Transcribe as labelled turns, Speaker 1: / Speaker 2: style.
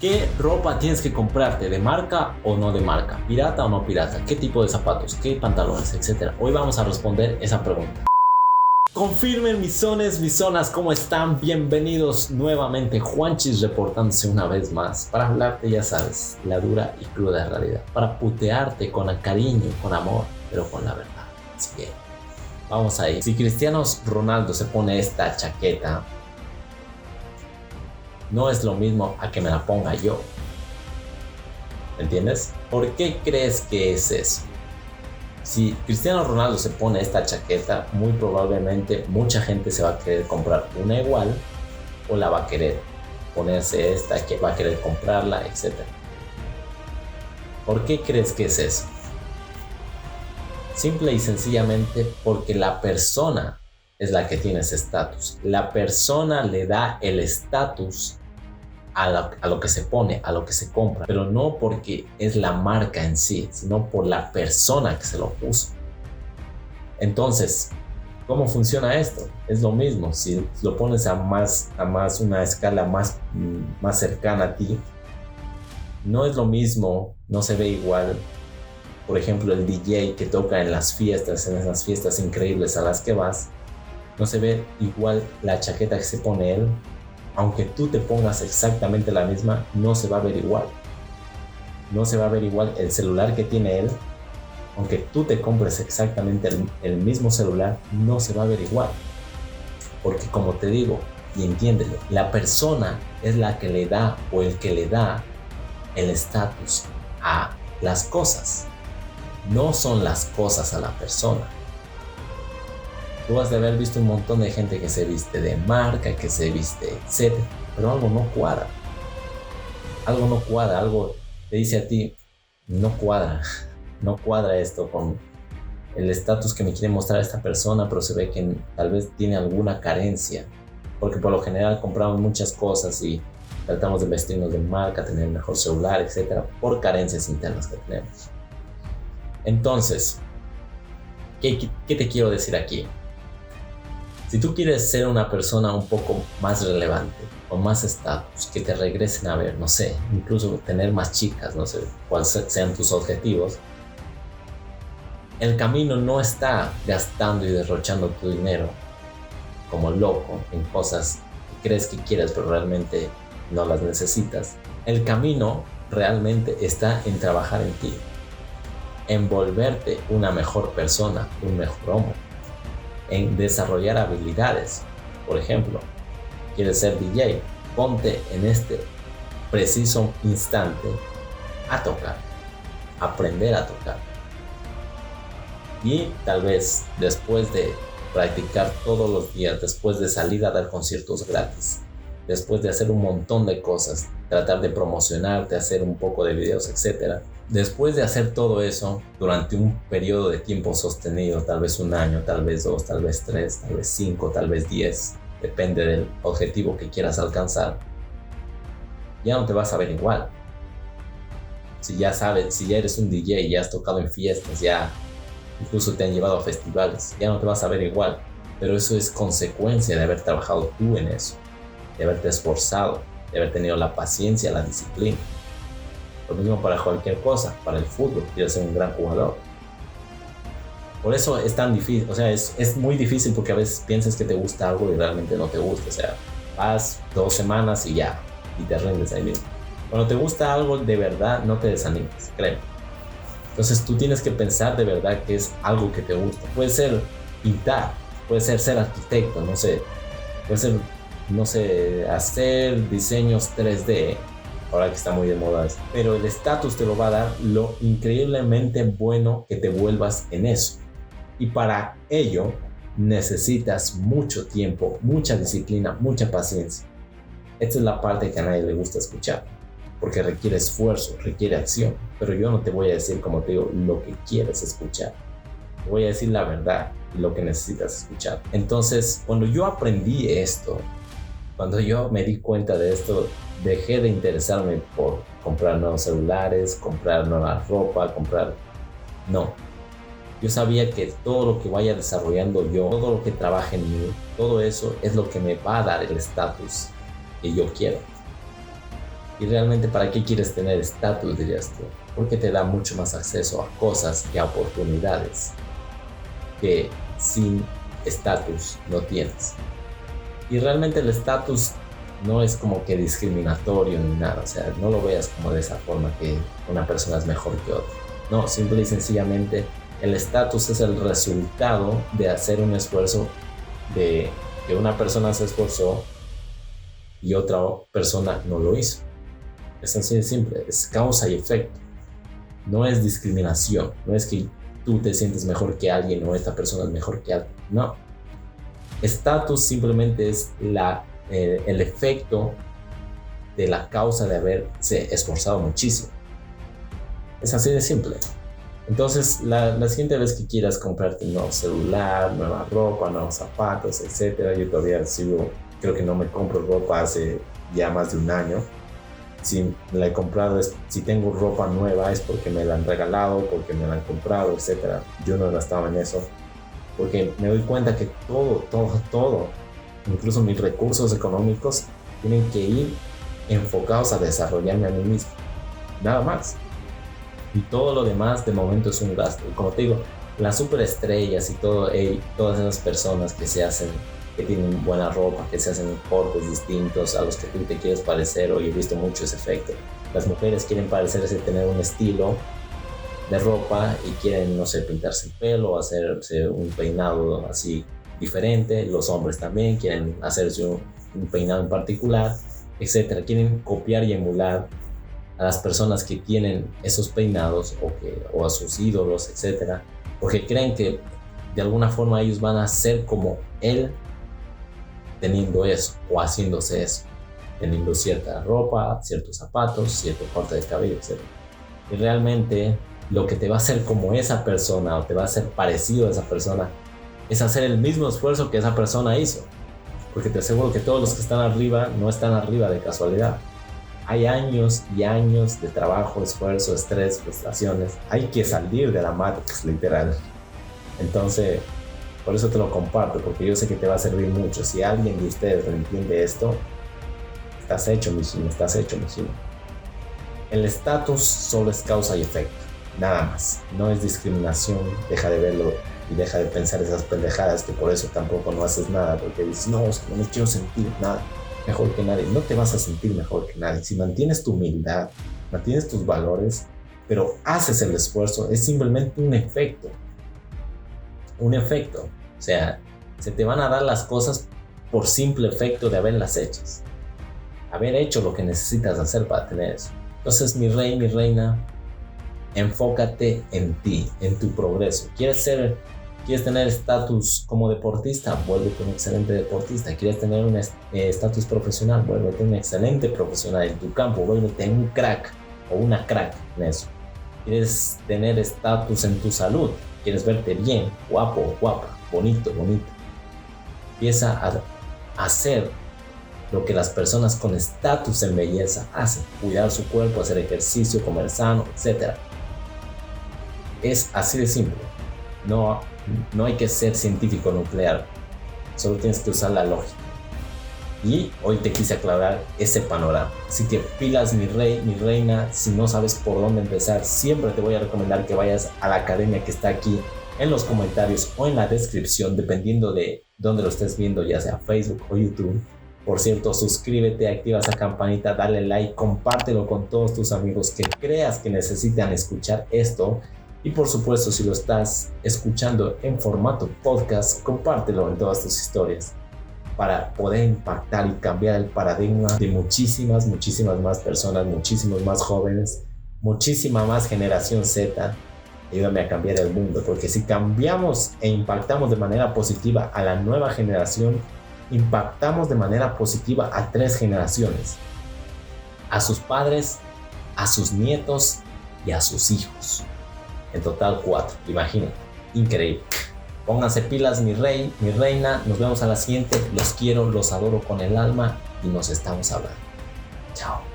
Speaker 1: ¿Qué ropa tienes que comprarte? ¿De marca o no de marca? ¿Pirata o no pirata? ¿Qué tipo de zapatos? ¿Qué pantalones? Etcétera. Hoy vamos a responder esa pregunta. Confirmen mis zones, mis zonas, ¿cómo están? Bienvenidos nuevamente. Juanchis reportándose una vez más para hablarte, ya sabes, la dura y cruda realidad. Para putearte con cariño, con amor, pero con la verdad. Así que vamos ahí. Si Cristiano Ronaldo se pone esta chaqueta, no es lo mismo a que me la ponga yo. ¿Entiendes? ¿Por qué crees que es eso? Si Cristiano Ronaldo se pone esta chaqueta, muy probablemente mucha gente se va a querer comprar una igual o la va a querer ponerse esta, que va a querer comprarla, etc. ¿Por qué crees que es eso? Simple y sencillamente porque la persona es la que tiene ese estatus. La persona le da el estatus a, lo que se pone, a lo que se compra, pero no porque es la marca en sí, sino por la persona que se lo puso. Entonces, ¿cómo funciona esto? Es lo mismo, si lo pones a más, a más una escala más, mm, más cercana a ti, no es lo mismo, no se ve igual. Por ejemplo, el DJ que toca en las fiestas, en esas fiestas increíbles a las que vas, no se ve igual la chaqueta que se pone él aunque tú te pongas exactamente la misma, no se va a ver igual. No se va a ver igual el celular que tiene él, aunque tú te compres exactamente el, mismo celular, no se va a ver igual. Porque como te digo, y entiéndelo, la persona es la que le da o el que le da el estatus a las cosas. No son las cosas a la persona. Tú has de haber visto un montón de gente que se viste de marca, que se viste, etc. Pero algo no cuadra. Algo no cuadra, algo te dice a ti, no cuadra, no cuadra esto con el estatus que me quiere mostrar esta persona, pero se ve que tal vez tiene alguna carencia. Porque por lo general compramos muchas cosas y tratamos de vestirnos de marca, tener mejor celular, etc. por carencias internas que tenemos. Entonces, ¿qué, qué te quiero decir aquí? Si tú quieres ser una persona un poco más relevante o más estatus, que te regresen a ver, no sé, incluso tener más chicas, no sé cuáles sean tus objetivos, el camino no está gastando y derrochando tu dinero como loco en cosas que crees que quieres pero realmente no las necesitas. El camino realmente está en trabajar en ti, en volverte una mejor persona, un mejor hombre en desarrollar habilidades. Por ejemplo, quieres ser DJ, ponte en este preciso instante a tocar, aprender a tocar. Y tal vez después de practicar todos los días, después de salir a dar conciertos gratis, después de hacer un montón de cosas, tratar de promocionarte, hacer un poco de videos, etc. Después de hacer todo eso durante un periodo de tiempo sostenido, tal vez un año, tal vez dos, tal vez tres, tal vez cinco, tal vez diez, depende del objetivo que quieras alcanzar, ya no te vas a ver igual. Si ya sabes, si ya eres un DJ, ya has tocado en fiestas, ya incluso te han llevado a festivales, ya no te vas a ver igual. Pero eso es consecuencia de haber trabajado tú en eso, de haberte esforzado, de haber tenido la paciencia, la disciplina. Lo mismo para cualquier cosa, para el fútbol, quieres ser un gran jugador. Por eso es tan difícil, o sea, es, es muy difícil porque a veces piensas que te gusta algo y realmente no te gusta. O sea, vas dos semanas y ya, y te rindes ahí mismo. Cuando te gusta algo de verdad, no te desanimes, créeme. Entonces tú tienes que pensar de verdad que es algo que te gusta. Puede ser pintar, puede ser ser arquitecto, no sé. Puede ser no sé, hacer diseños 3D, ahora que está muy de moda pero el estatus te lo va a dar lo increíblemente bueno que te vuelvas en eso. Y para ello necesitas mucho tiempo, mucha disciplina, mucha paciencia. Esta es la parte que a nadie le gusta escuchar, porque requiere esfuerzo, requiere acción, pero yo no te voy a decir, como te digo, lo que quieres escuchar. Te voy a decir la verdad lo que necesitas escuchar. Entonces, cuando yo aprendí esto, cuando yo me di cuenta de esto, dejé de interesarme por comprar nuevos celulares, comprar nueva ropa, comprar... No. Yo sabía que todo lo que vaya desarrollando yo, todo lo que trabaje en mí, todo eso es lo que me va a dar el estatus que yo quiero. Y realmente, ¿para qué quieres tener estatus, dirías tú? Porque te da mucho más acceso a cosas y a oportunidades que sin estatus no tienes. Y realmente el estatus no es como que discriminatorio ni nada, o sea, no lo veas como de esa forma que una persona es mejor que otra. No, simple y sencillamente el estatus es el resultado de hacer un esfuerzo de que una persona se esforzó y otra persona no lo hizo. Es así de simple, es causa y efecto. No es discriminación, no es que tú te sientes mejor que alguien o esta persona es mejor que alguien. No. Estatus simplemente es la, eh, el efecto de la causa de haberse esforzado muchísimo. Es así de simple. Entonces, la, la, siguiente vez que quieras comprarte un nuevo celular, nueva ropa, nuevos zapatos, etcétera, yo todavía sigo, creo que no me compro ropa hace ya más de un año si la he comprado, es, si tengo ropa nueva es porque me la han regalado, porque me la han comprado, etc. Yo no gastaba en eso, porque me doy cuenta que todo, todo, todo, incluso mis recursos económicos, tienen que ir enfocados a desarrollarme a mí mismo. Nada más. Y todo lo demás de momento es un gasto. Y como te digo, las superestrellas y todo, todas esas personas que se hacen que tienen buena ropa, que se hacen cortes distintos a los que tú te quieres parecer. Hoy he visto mucho ese efecto. Las mujeres quieren parecerse, tener un estilo de ropa y quieren, no sé, pintarse el pelo, hacerse un peinado así diferente. Los hombres también quieren hacerse un, peinado en particular, etcétera. Quieren copiar y emular a las personas que tienen esos peinados o, que, o a sus ídolos, etcétera, porque creen que de alguna forma ellos van a ser como él teniendo eso o haciéndose eso, teniendo cierta ropa, ciertos zapatos, cierto corte de cabello, etc. Y realmente lo que te va a hacer como esa persona o te va a hacer parecido a esa persona es hacer el mismo esfuerzo que esa persona hizo. Porque te aseguro que todos los que están arriba no están arriba de casualidad. Hay años y años de trabajo, esfuerzo, estrés, frustraciones. Hay que salir de la matrix, literal. Entonces, por eso te lo comparto, porque yo sé que te va a servir mucho. Si alguien de ustedes lo entiende esto, estás hecho, mi estás hecho, mi El estatus solo es causa y efecto, nada más. No es discriminación, deja de verlo y deja de pensar esas pendejadas que por eso tampoco no haces nada, porque dices, no, no me quiero sentir nada mejor que nadie. No te vas a sentir mejor que nadie. Si mantienes tu humildad, mantienes tus valores, pero haces el esfuerzo, es simplemente un efecto. Un efecto. O sea, se te van a dar las cosas por simple efecto de haberlas hechas. Haber hecho lo que necesitas hacer para tener eso. Entonces, mi rey, mi reina, enfócate en ti, en tu progreso. ¿Quieres ser, quieres tener estatus como deportista? Vuélvete un excelente deportista. ¿Quieres tener un eh, estatus profesional? Vuélvete un excelente profesional en tu campo. Vuélvete un crack o una crack en eso. ¿Quieres tener estatus en tu salud? ¿Quieres verte bien, guapo guapa? bonito, bonito. Empieza a hacer lo que las personas con estatus en belleza hacen, cuidar su cuerpo, hacer ejercicio, comer sano, etc. Es así de simple. No, no hay que ser científico nuclear, solo tienes que usar la lógica. Y hoy te quise aclarar ese panorama. Así que pilas mi rey, mi reina, si no sabes por dónde empezar, siempre te voy a recomendar que vayas a la academia que está aquí en los comentarios o en la descripción, dependiendo de dónde lo estés viendo, ya sea Facebook o YouTube. Por cierto, suscríbete, activa esa campanita, dale like, compártelo con todos tus amigos que creas que necesitan escuchar esto. Y por supuesto, si lo estás escuchando en formato podcast, compártelo en todas tus historias para poder impactar y cambiar el paradigma de muchísimas, muchísimas más personas, muchísimos más jóvenes, muchísima más generación Z ayúdame a cambiar el mundo, porque si cambiamos e impactamos de manera positiva a la nueva generación, impactamos de manera positiva a tres generaciones, a sus padres, a sus nietos y a sus hijos. En total cuatro, imagínate, increíble. Pónganse pilas mi rey, mi reina, nos vemos a la siguiente, los quiero, los adoro con el alma y nos estamos hablando. Chao.